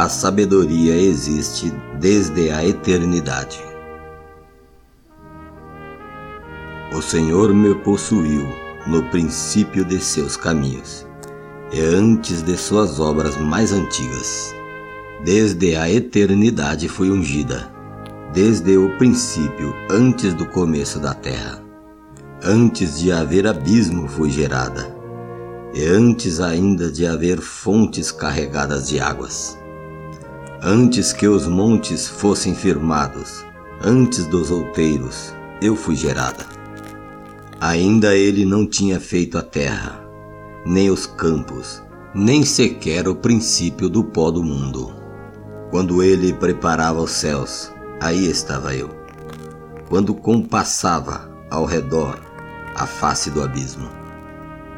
A sabedoria existe desde a eternidade. O Senhor me possuiu no princípio de seus caminhos e antes de suas obras mais antigas. Desde a eternidade fui ungida, desde o princípio, antes do começo da terra. Antes de haver abismo fui gerada, e antes ainda de haver fontes carregadas de águas. Antes que os montes fossem firmados, antes dos outeiros, eu fui gerada. Ainda ele não tinha feito a terra, nem os campos, nem sequer o princípio do pó do mundo. Quando ele preparava os céus, aí estava eu. Quando compassava ao redor a face do abismo.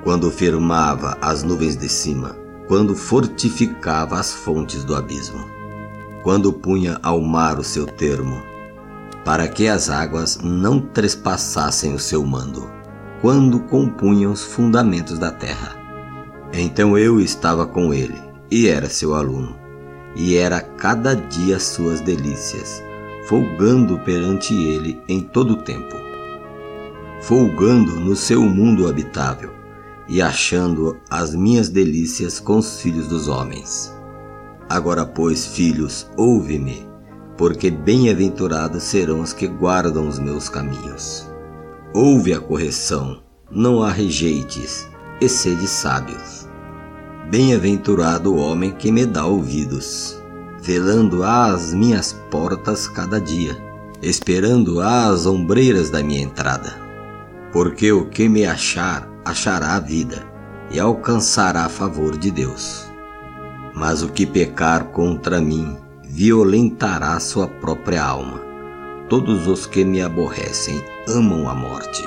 Quando firmava as nuvens de cima, quando fortificava as fontes do abismo. Quando punha ao mar o seu termo, para que as águas não trespassassem o seu mando, quando compunha os fundamentos da terra. Então eu estava com ele, e era seu aluno, e era cada dia suas delícias, folgando perante ele em todo o tempo, folgando no seu mundo habitável, e achando as minhas delícias com os filhos dos homens. Agora, pois, filhos, ouve-me porque bem-aventurados serão os que guardam os meus caminhos. Ouve a correção, não a rejeites, e sede sábios. Bem-aventurado o homem que me dá ouvidos, velando às minhas portas cada dia, esperando às ombreiras da minha entrada. Porque o que me achar, achará a vida, e alcançará favor de Deus. Mas o que pecar contra mim, violentará sua própria alma. Todos os que me aborrecem amam a morte.